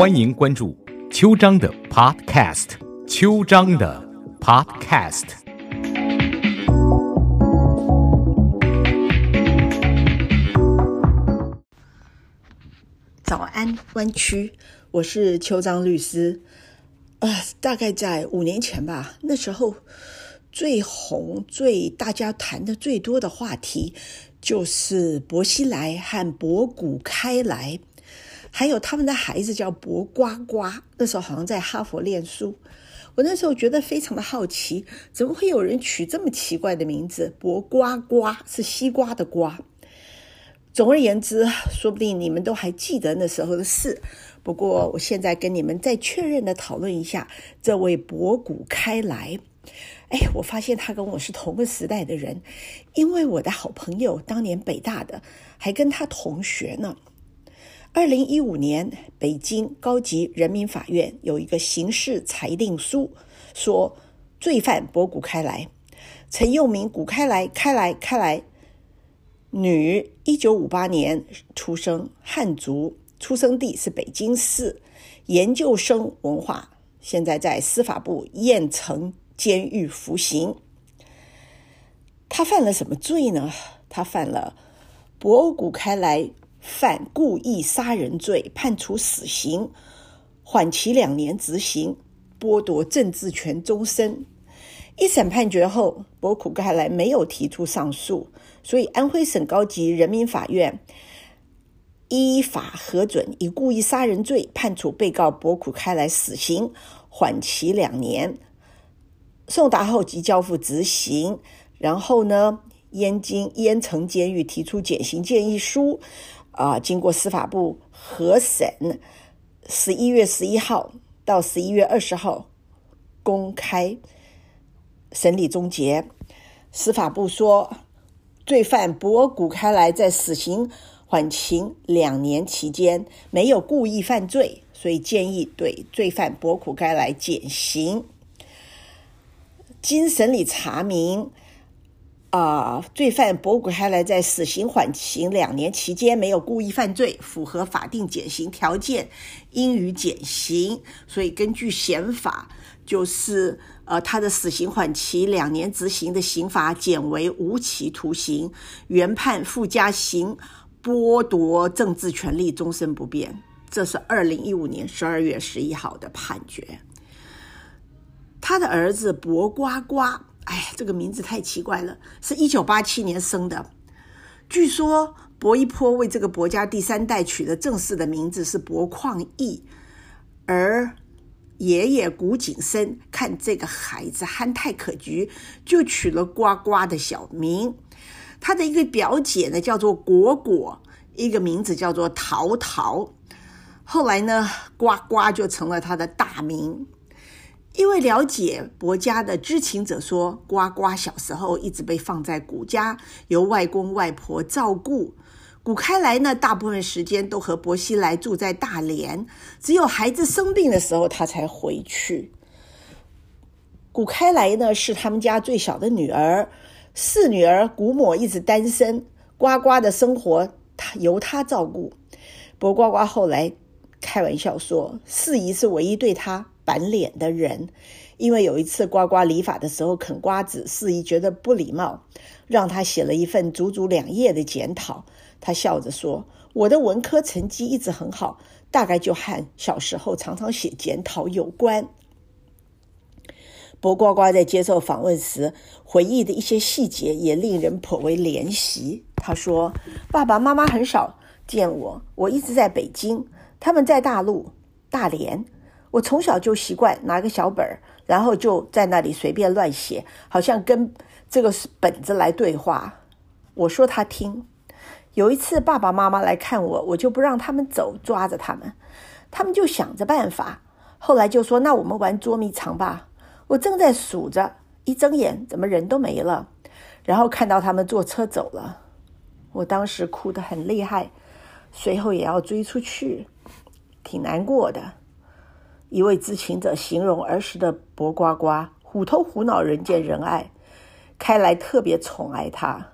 欢迎关注秋张的 Podcast，秋张的 Podcast。早安，湾区，我是邱章律师。呃，大概在五年前吧，那时候最红、最大家谈的最多的话题，就是薄熙来和博古开来，还有他们的孩子叫博呱呱。那时候好像在哈佛念书，我那时候觉得非常的好奇，怎么会有人取这么奇怪的名字？博呱呱是西瓜的瓜。总而言之，说不定你们都还记得那时候的事。不过，我现在跟你们再确认的讨论一下这位博古开来。哎，我发现他跟我是同个时代的人，因为我的好朋友当年北大的还跟他同学呢。二零一五年，北京高级人民法院有一个刑事裁定书，说罪犯博古开来，陈佑明古开来，开来开来。女，一九五八年出生，汉族，出生地是北京市，研究生文化，现在在司法部燕城监狱服刑。他犯了什么罪呢？他犯了博古开来犯故意杀人罪，判处死刑，缓期两年执行，剥夺政治权终身。一审判决后，博古开来没有提出上诉。所以，安徽省高级人民法院依法核准，以故意杀人罪判处被告博古开来死刑，缓期两年，送达后即交付执行。然后呢，燕京燕城监狱提出减刑建议书，啊，经过司法部核审，十一月十一号到十一月二十号公开审理终结。司法部说。罪犯博古开来在死刑缓刑两年期间没有故意犯罪，所以建议对罪犯博古开来减刑。经审理查明，啊，罪犯博古开来在死刑缓刑两年期间没有故意犯罪，符合法定减刑条件，应予减刑。所以根据宪法，就是。呃，他的死刑缓期两年执行的刑罚减为无期徒刑，原判附加刑，剥夺政治权利终身不变。这是二零一五年十二月十一号的判决。他的儿子博瓜瓜，哎，这个名字太奇怪了，是一九八七年生的。据说博一坡为这个博家第三代取的正式的名字是博旷义，而。爷爷古景生看这个孩子憨态可掬，就取了呱呱的小名。他的一个表姐呢，叫做果果，一个名字叫做桃桃。后来呢，呱呱就成了他的大名。因为了解伯家的知情者说，呱呱小时候一直被放在古家，由外公外婆照顾。谷开来呢，大部分时间都和伯熙来住在大连，只有孩子生病的时候，他才回去。古开来呢，是他们家最小的女儿，四女儿古某一直单身，呱呱的生活他由他照顾。伯呱呱后来开玩笑说，四姨是唯一对他板脸的人，因为有一次呱呱理发的时候啃瓜子，四姨觉得不礼貌，让他写了一份足足两页的检讨。他笑着说：“我的文科成绩一直很好，大概就和小时候常常写检讨有关。”博呱呱在接受访问时回忆的一些细节也令人颇为怜惜。他说：“爸爸妈妈很少见我，我一直在北京，他们在大陆大连。我从小就习惯拿个小本儿，然后就在那里随便乱写，好像跟这个本子来对话。我说他听。”有一次，爸爸妈妈来看我，我就不让他们走，抓着他们，他们就想着办法。后来就说：“那我们玩捉迷藏吧。”我正在数着，一睁眼，怎么人都没了？然后看到他们坐车走了，我当时哭得很厉害，随后也要追出去，挺难过的。一位知情者形容儿时的博呱呱虎头虎脑，人见人爱，开来特别宠爱他。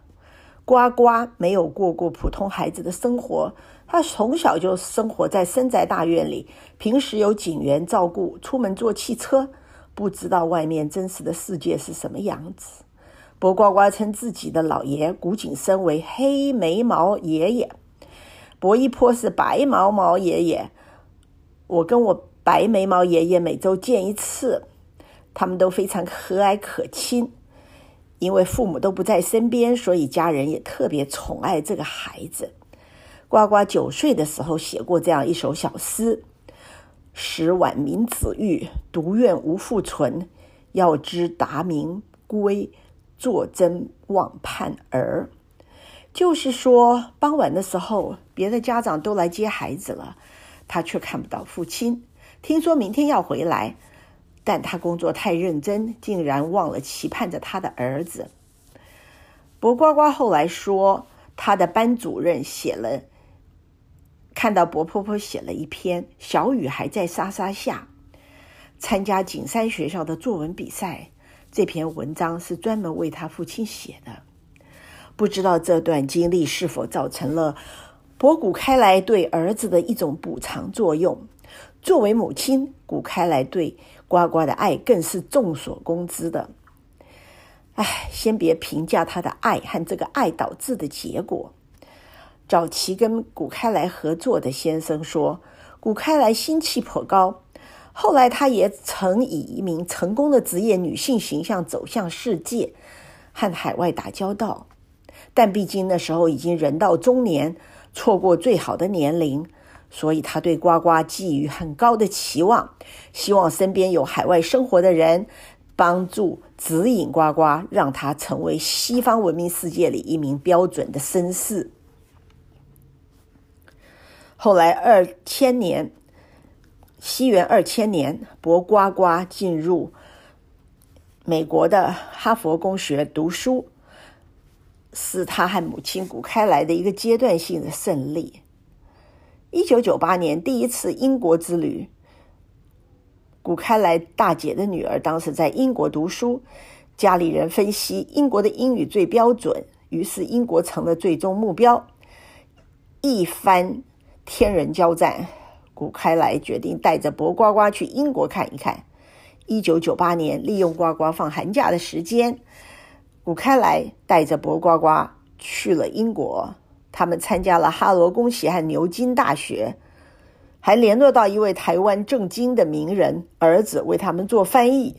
呱呱没有过过普通孩子的生活，他从小就生活在深宅大院里，平时有警员照顾，出门坐汽车，不知道外面真实的世界是什么样子。博呱呱称自己的老爷古井生为黑眉毛爷爷，博一坡是白毛毛爷爷。我跟我白眉毛爷爷每周见一次，他们都非常和蔼可亲。因为父母都不在身边，所以家人也特别宠爱这个孩子。呱呱九岁的时候写过这样一首小诗：“十晚明子欲，独怨无父存。要知达明归，作真望盼儿。”就是说，傍晚的时候，别的家长都来接孩子了，他却看不到父亲。听说明天要回来。但他工作太认真，竟然忘了期盼着他的儿子。博呱呱后来说，他的班主任写了，看到博婆婆写了一篇《小雨还在沙沙下》，参加景山学校的作文比赛。这篇文章是专门为他父亲写的。不知道这段经历是否造成了博古开来对儿子的一种补偿作用。作为母亲，古开来对。呱呱的爱更是众所公知的。唉，先别评价他的爱和这个爱导致的结果。早期跟古开来合作的先生说，古开来心气颇高。后来他也曾以一名成功的职业女性形象走向世界，和海外打交道。但毕竟那时候已经人到中年，错过最好的年龄。所以他对呱呱寄予很高的期望，希望身边有海外生活的人帮助指引呱呱，让他成为西方文明世界里一名标准的绅士。后来二千年，西元二千年，博呱呱进入美国的哈佛公学读书，是他和母亲古开来的一个阶段性的胜利。一九九八年第一次英国之旅，古开来大姐的女儿当时在英国读书，家里人分析英国的英语最标准，于是英国成了最终目标。一番天人交战，古开来决定带着博呱呱去英国看一看。一九九八年，利用呱呱放寒假的时间，古开来带着博呱呱去了英国。他们参加了哈罗公学和牛津大学，还联络到一位台湾正经的名人儿子为他们做翻译。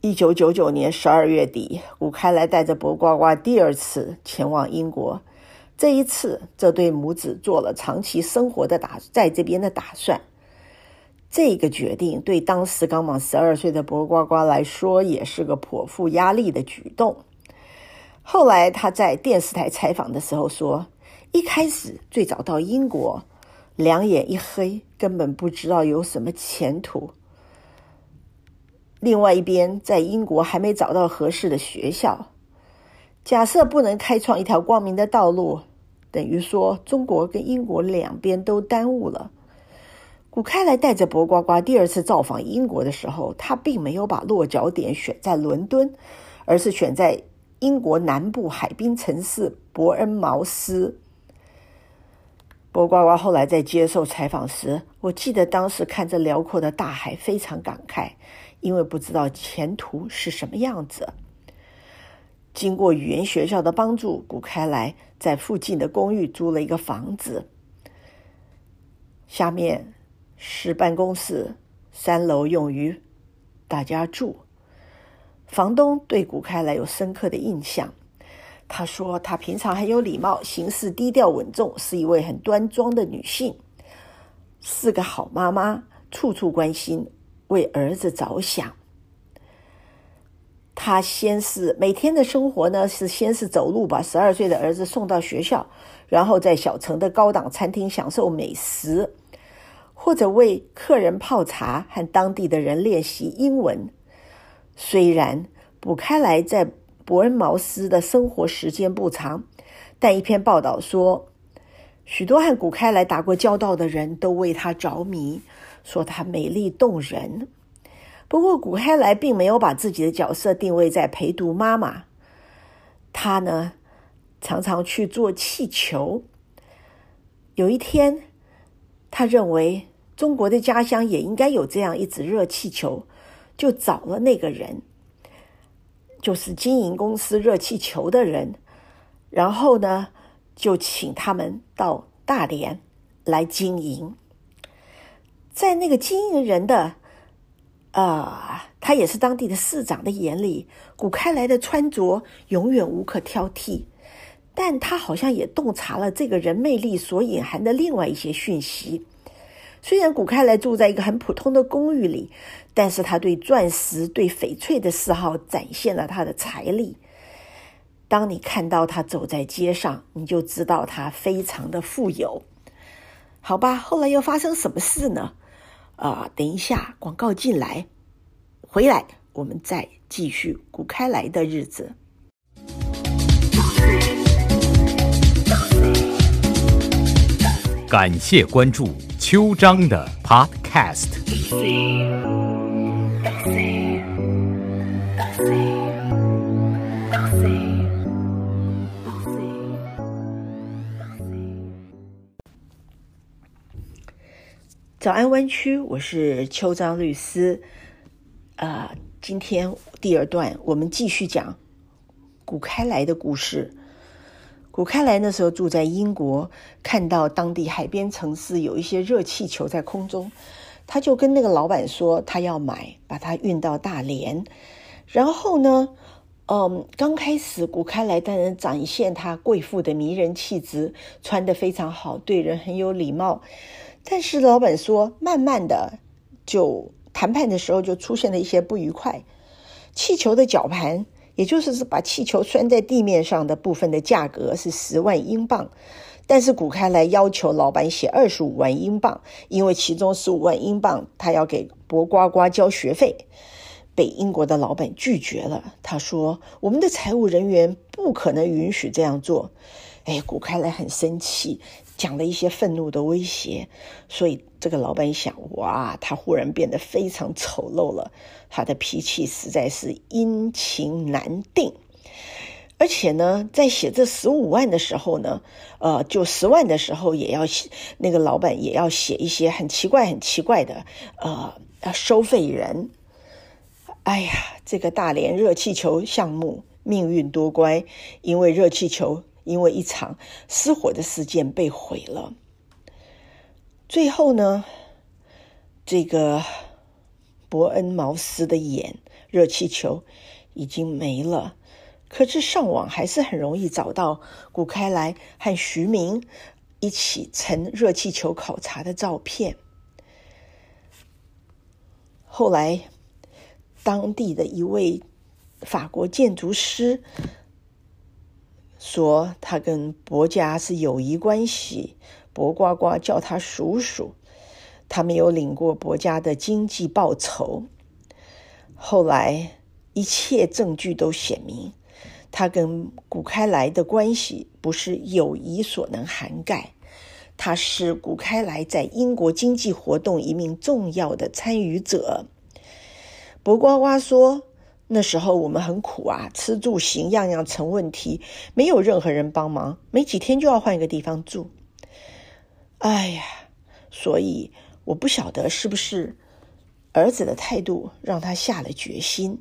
一九九九年十二月底，古开来带着博呱呱第二次前往英国。这一次，这对母子做了长期生活的打在这边的打算。这个决定对当时刚满十二岁的博呱呱来说，也是个颇负压力的举动。后来他在电视台采访的时候说：“一开始最早到英国，两眼一黑，根本不知道有什么前途。另外一边，在英国还没找到合适的学校。假设不能开创一条光明的道路，等于说中国跟英国两边都耽误了。”古开来带着博呱呱第二次造访英国的时候，他并没有把落脚点选在伦敦，而是选在。英国南部海滨城市伯恩茅斯。波呱呱后来在接受采访时，我记得当时看着辽阔的大海，非常感慨，因为不知道前途是什么样子。经过语言学校的帮助，古开来在附近的公寓租了一个房子，下面是办公室，三楼用于大家住。房东对古开来有深刻的印象。他说：“她平常很有礼貌，行事低调稳重，是一位很端庄的女性，是个好妈妈，处处关心，为儿子着想。她先是每天的生活呢，是先是走路把十二岁的儿子送到学校，然后在小城的高档餐厅享受美食，或者为客人泡茶，和当地的人练习英文。”虽然卜开来在伯恩茅斯的生活时间不长，但一篇报道说，许多和古开来打过交道的人都为他着迷，说他美丽动人。不过，古开来并没有把自己的角色定位在陪读妈妈，他呢常常去做气球。有一天，他认为中国的家乡也应该有这样一只热气球，就找了那个人，就是经营公司热气球的人，然后呢，就请他们到大连来经营。在那个经营人的，啊，他也是当地的市长的眼里，古开来的穿着永远无可挑剔。但他好像也洞察了这个人魅力所隐含的另外一些讯息。虽然古开来住在一个很普通的公寓里，但是他对钻石、对翡翠的嗜好展现了他的财力。当你看到他走在街上，你就知道他非常的富有。好吧，后来又发生什么事呢？啊，等一下广告进来，回来我们再继续古开来的日子。感谢关注秋章的 Podcast。早安湾区，我是秋章律师。啊，今天第二段，我们继续讲古开来的故事。古开来那时候住在英国，看到当地海边城市有一些热气球在空中，他就跟那个老板说他要买，把它运到大连。然后呢，嗯，刚开始古开来当然展现他贵妇的迷人气质，穿得非常好，对人很有礼貌。但是老板说，慢慢的就谈判的时候就出现了一些不愉快，气球的绞盘。也就是是把气球拴在地面上的部分的价格是十万英镑，但是古开来要求老板写二十五万英镑，因为其中十五万英镑他要给博呱呱交学费，被英国的老板拒绝了。他说：“我们的财务人员不可能允许这样做。”哎，古开来很生气。讲了一些愤怒的威胁，所以这个老板想：哇，他忽然变得非常丑陋了，他的脾气实在是阴晴难定。而且呢，在写这十五万的时候呢，呃，就十万的时候也要写，那个老板也要写一些很奇怪、很奇怪的，呃，收费人。哎呀，这个大连热气球项目命运多乖，因为热气球。因为一场失火的事件被毁了。最后呢，这个伯恩茅斯的眼热气球已经没了，可是上网还是很容易找到古开来和徐明一起乘热气球考察的照片。后来，当地的一位法国建筑师。说他跟伯家是友谊关系，伯呱呱叫他叔叔，他没有领过伯家的经济报酬。后来一切证据都显明，他跟古开来的关系不是友谊所能涵盖，他是古开来在英国经济活动一名重要的参与者。伯呱呱说。那时候我们很苦啊，吃住行样样成问题，没有任何人帮忙，没几天就要换一个地方住。哎呀，所以我不晓得是不是儿子的态度让他下了决心。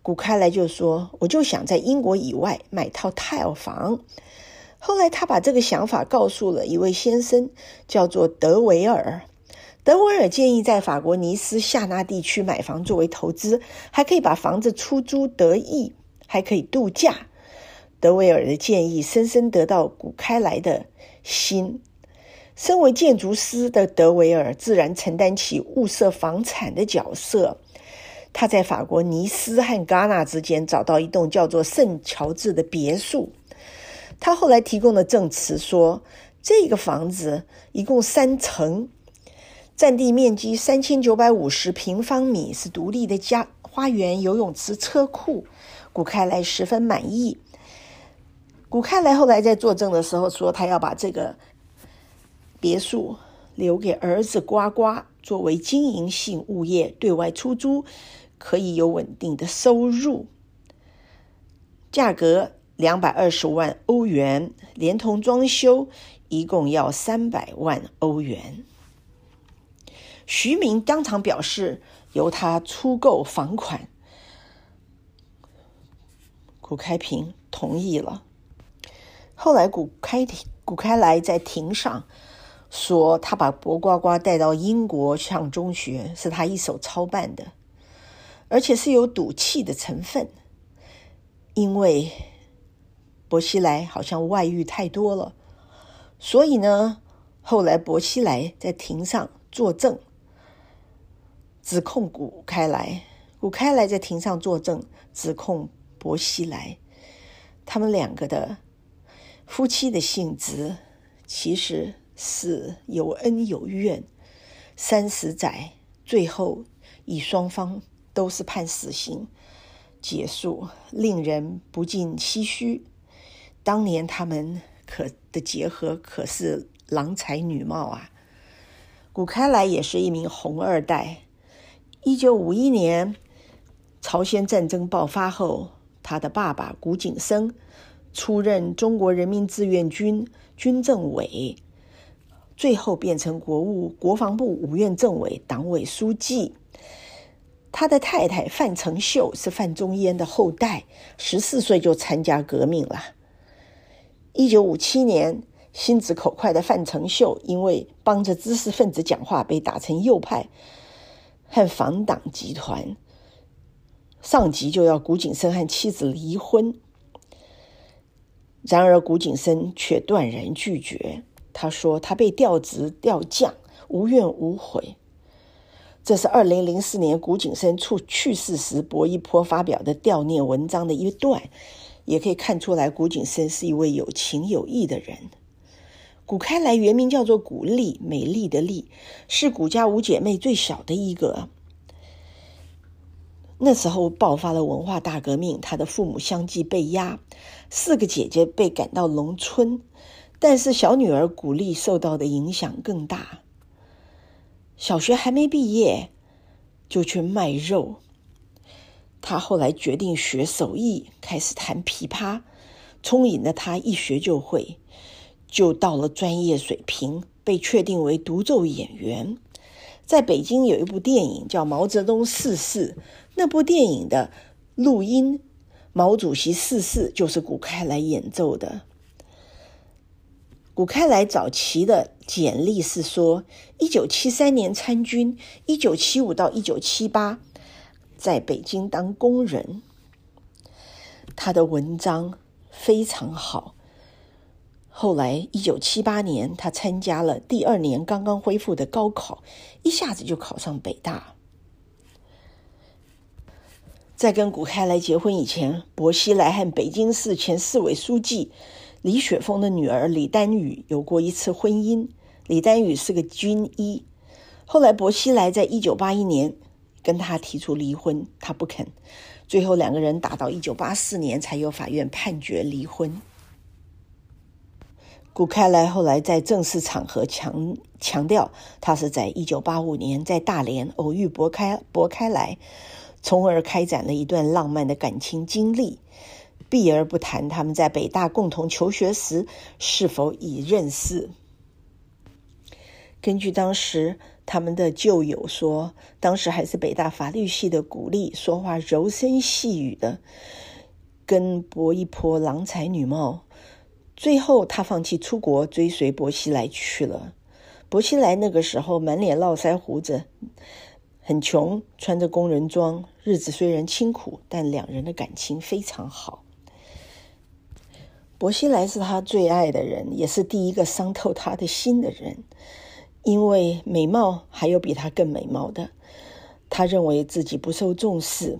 古开来就说：“我就想在英国以外买套套房。”后来他把这个想法告诉了一位先生，叫做德维尔。德维尔建议在法国尼斯夏纳地区买房作为投资，还可以把房子出租得益，还可以度假。德维尔的建议深深得到古开来的心。身为建筑师的德维尔自然承担起物色房产的角色。他在法国尼斯和戛纳之间找到一栋叫做圣乔治的别墅。他后来提供的证词说，这个房子一共三层。占地面积三千九百五十平方米，是独立的家花园、游泳池、车库。古开来十分满意。古开来后来在作证的时候说，他要把这个别墅留给儿子呱呱，作为经营性物业对外出租，可以有稳定的收入。价格两百二十万欧元，连同装修，一共要三百万欧元。徐明当场表示由他出购房款，古开平同意了。后来古开古开来在庭上说，他把博呱呱带到英国上中学是他一手操办的，而且是有赌气的成分，因为薄熙来好像外遇太多了，所以呢，后来薄熙来在庭上作证。指控古开来，古开来在庭上作证，指控薄熙来，他们两个的夫妻的性质其实是有恩有怨。三十载，最后以双方都是判死刑结束，令人不禁唏嘘。当年他们可的结合可是郎才女貌啊！古开来也是一名红二代。一九五一年，朝鲜战争爆发后，他的爸爸谷景生出任中国人民志愿军军政委，最后变成国务国防部五院政委、党委书记。他的太太范成秀是范仲淹的后代，十四岁就参加革命了。一九五七年，心直口快的范成秀因为帮着知识分子讲话，被打成右派。和反党集团上级就要古景生和妻子离婚，然而古景生却断然拒绝。他说：“他被调职调将，无怨无悔。”这是二零零四年古景生处去世时，薄一波发表的悼念文章的一段，也可以看出来古景生是一位有情有义的人。古开来原名叫做古丽，美丽的丽，是古家五姐妹最小的一个。那时候爆发了文化大革命，她的父母相继被压，四个姐姐被赶到农村，但是小女儿古丽受到的影响更大。小学还没毕业，就去卖肉。她后来决定学手艺，开始弹琵琶，聪颖的她一学就会。就到了专业水平，被确定为独奏演员。在北京有一部电影叫《毛泽东逝世》，那部电影的录音，毛主席逝世就是古开来演奏的。古开来早期的简历是说，一九七三年参军，一九七五到一九七八在北京当工人。他的文章非常好。后来，一九七八年，他参加了第二年刚刚恢复的高考，一下子就考上北大。在跟古开来结婚以前，薄熙来和北京市前市委书记李雪峰的女儿李丹宇有过一次婚姻。李丹宇是个军医。后来，薄熙来在一九八一年跟他提出离婚，他不肯。最后，两个人打到一九八四年才由法院判决离婚。古开来后来在正式场合强强调，他是在一九八五年在大连偶遇薄开薄开来，从而开展了一段浪漫的感情经历，避而不谈他们在北大共同求学时是否已认识。根据当时他们的旧友说，当时还是北大法律系的古丽，说话柔声细语的，跟薄一波郎才女貌。最后，他放弃出国，追随薄熙来去了。薄熙来那个时候满脸络腮胡子，很穷，穿着工人装，日子虽然清苦，但两人的感情非常好。薄熙来是他最爱的人，也是第一个伤透他的心的人。因为美貌还有比他更美貌的，他认为自己不受重视。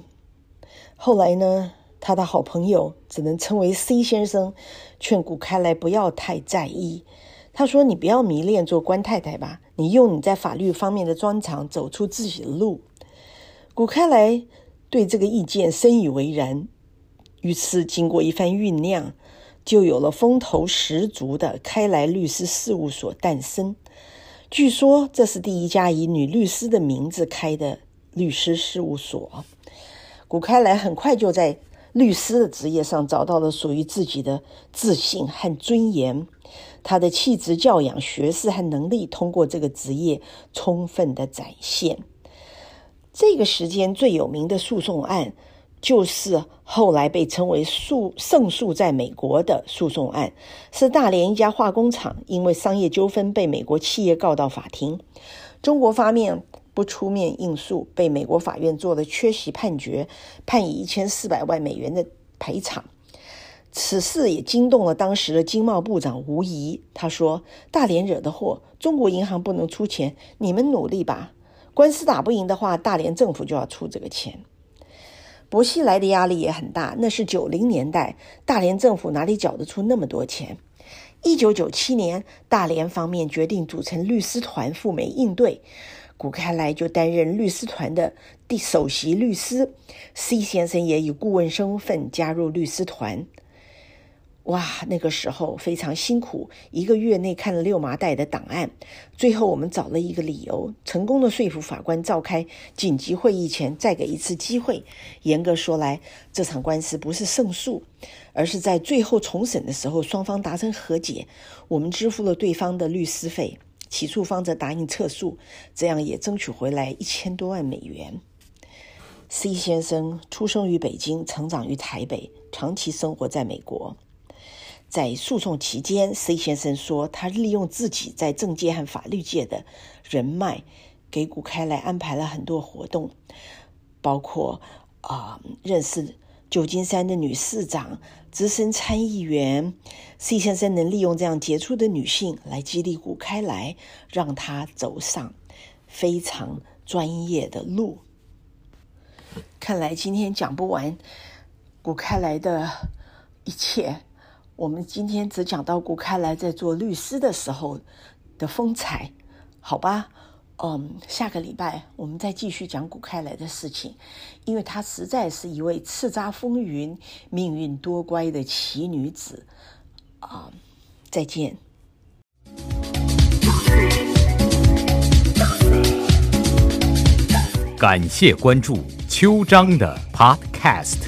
后来呢？他的好朋友只能称为 C 先生，劝古开来不要太在意。他说：“你不要迷恋做官太太吧，你用你在法律方面的专长走出自己的路。”古开来对这个意见深以为然，于是经过一番酝酿，就有了风头十足的开来律师事务所诞生。据说这是第一家以女律师的名字开的律师事务所。古开来很快就在。律师的职业上找到了属于自己的自信和尊严。他的气质、教养、学识和能力，通过这个职业充分的展现。这个时间最有名的诉讼案，就是后来被称为诉胜诉在美国的诉讼案，是大连一家化工厂因为商业纠纷被美国企业告到法庭，中国方面不出面应诉，被美国法院做了缺席判决，判以一千四百万美元的赔偿。此事也惊动了当时的经贸部长吴仪。他说：“大连惹的祸，中国银行不能出钱，你们努力吧。官司打不赢的话，大连政府就要出这个钱。”薄熙来的压力也很大。那是九零年代，大连政府哪里缴得出那么多钱？一九九七年，大连方面决定组成律师团赴美应对，古开来就担任律师团的第首席律师。C 先生也以顾问身份加入律师团。哇，那个时候非常辛苦，一个月内看了六麻袋的档案，最后我们找了一个理由，成功的说服法官召开紧急会议前再给一次机会。严格说来，这场官司不是胜诉，而是在最后重审的时候，双方达成和解，我们支付了对方的律师费，起诉方则答应撤诉，这样也争取回来一千多万美元。C 先生出生于北京，成长于台北，长期生活在美国。在诉讼期间，C 先生说，他利用自己在政界和法律界的人脉，给古开来安排了很多活动，包括啊认识旧金山的女市长、资深参议员。C 先生能利用这样杰出的女性来激励古开来，让他走上非常专业的路。看来今天讲不完古开来的一切。我们今天只讲到古开来在做律师的时候的风采，好吧？嗯，下个礼拜我们再继续讲古开来的事情，因为她实在是一位叱咤风云、命运多乖的奇女子啊！再见。感谢关注秋章的 Podcast。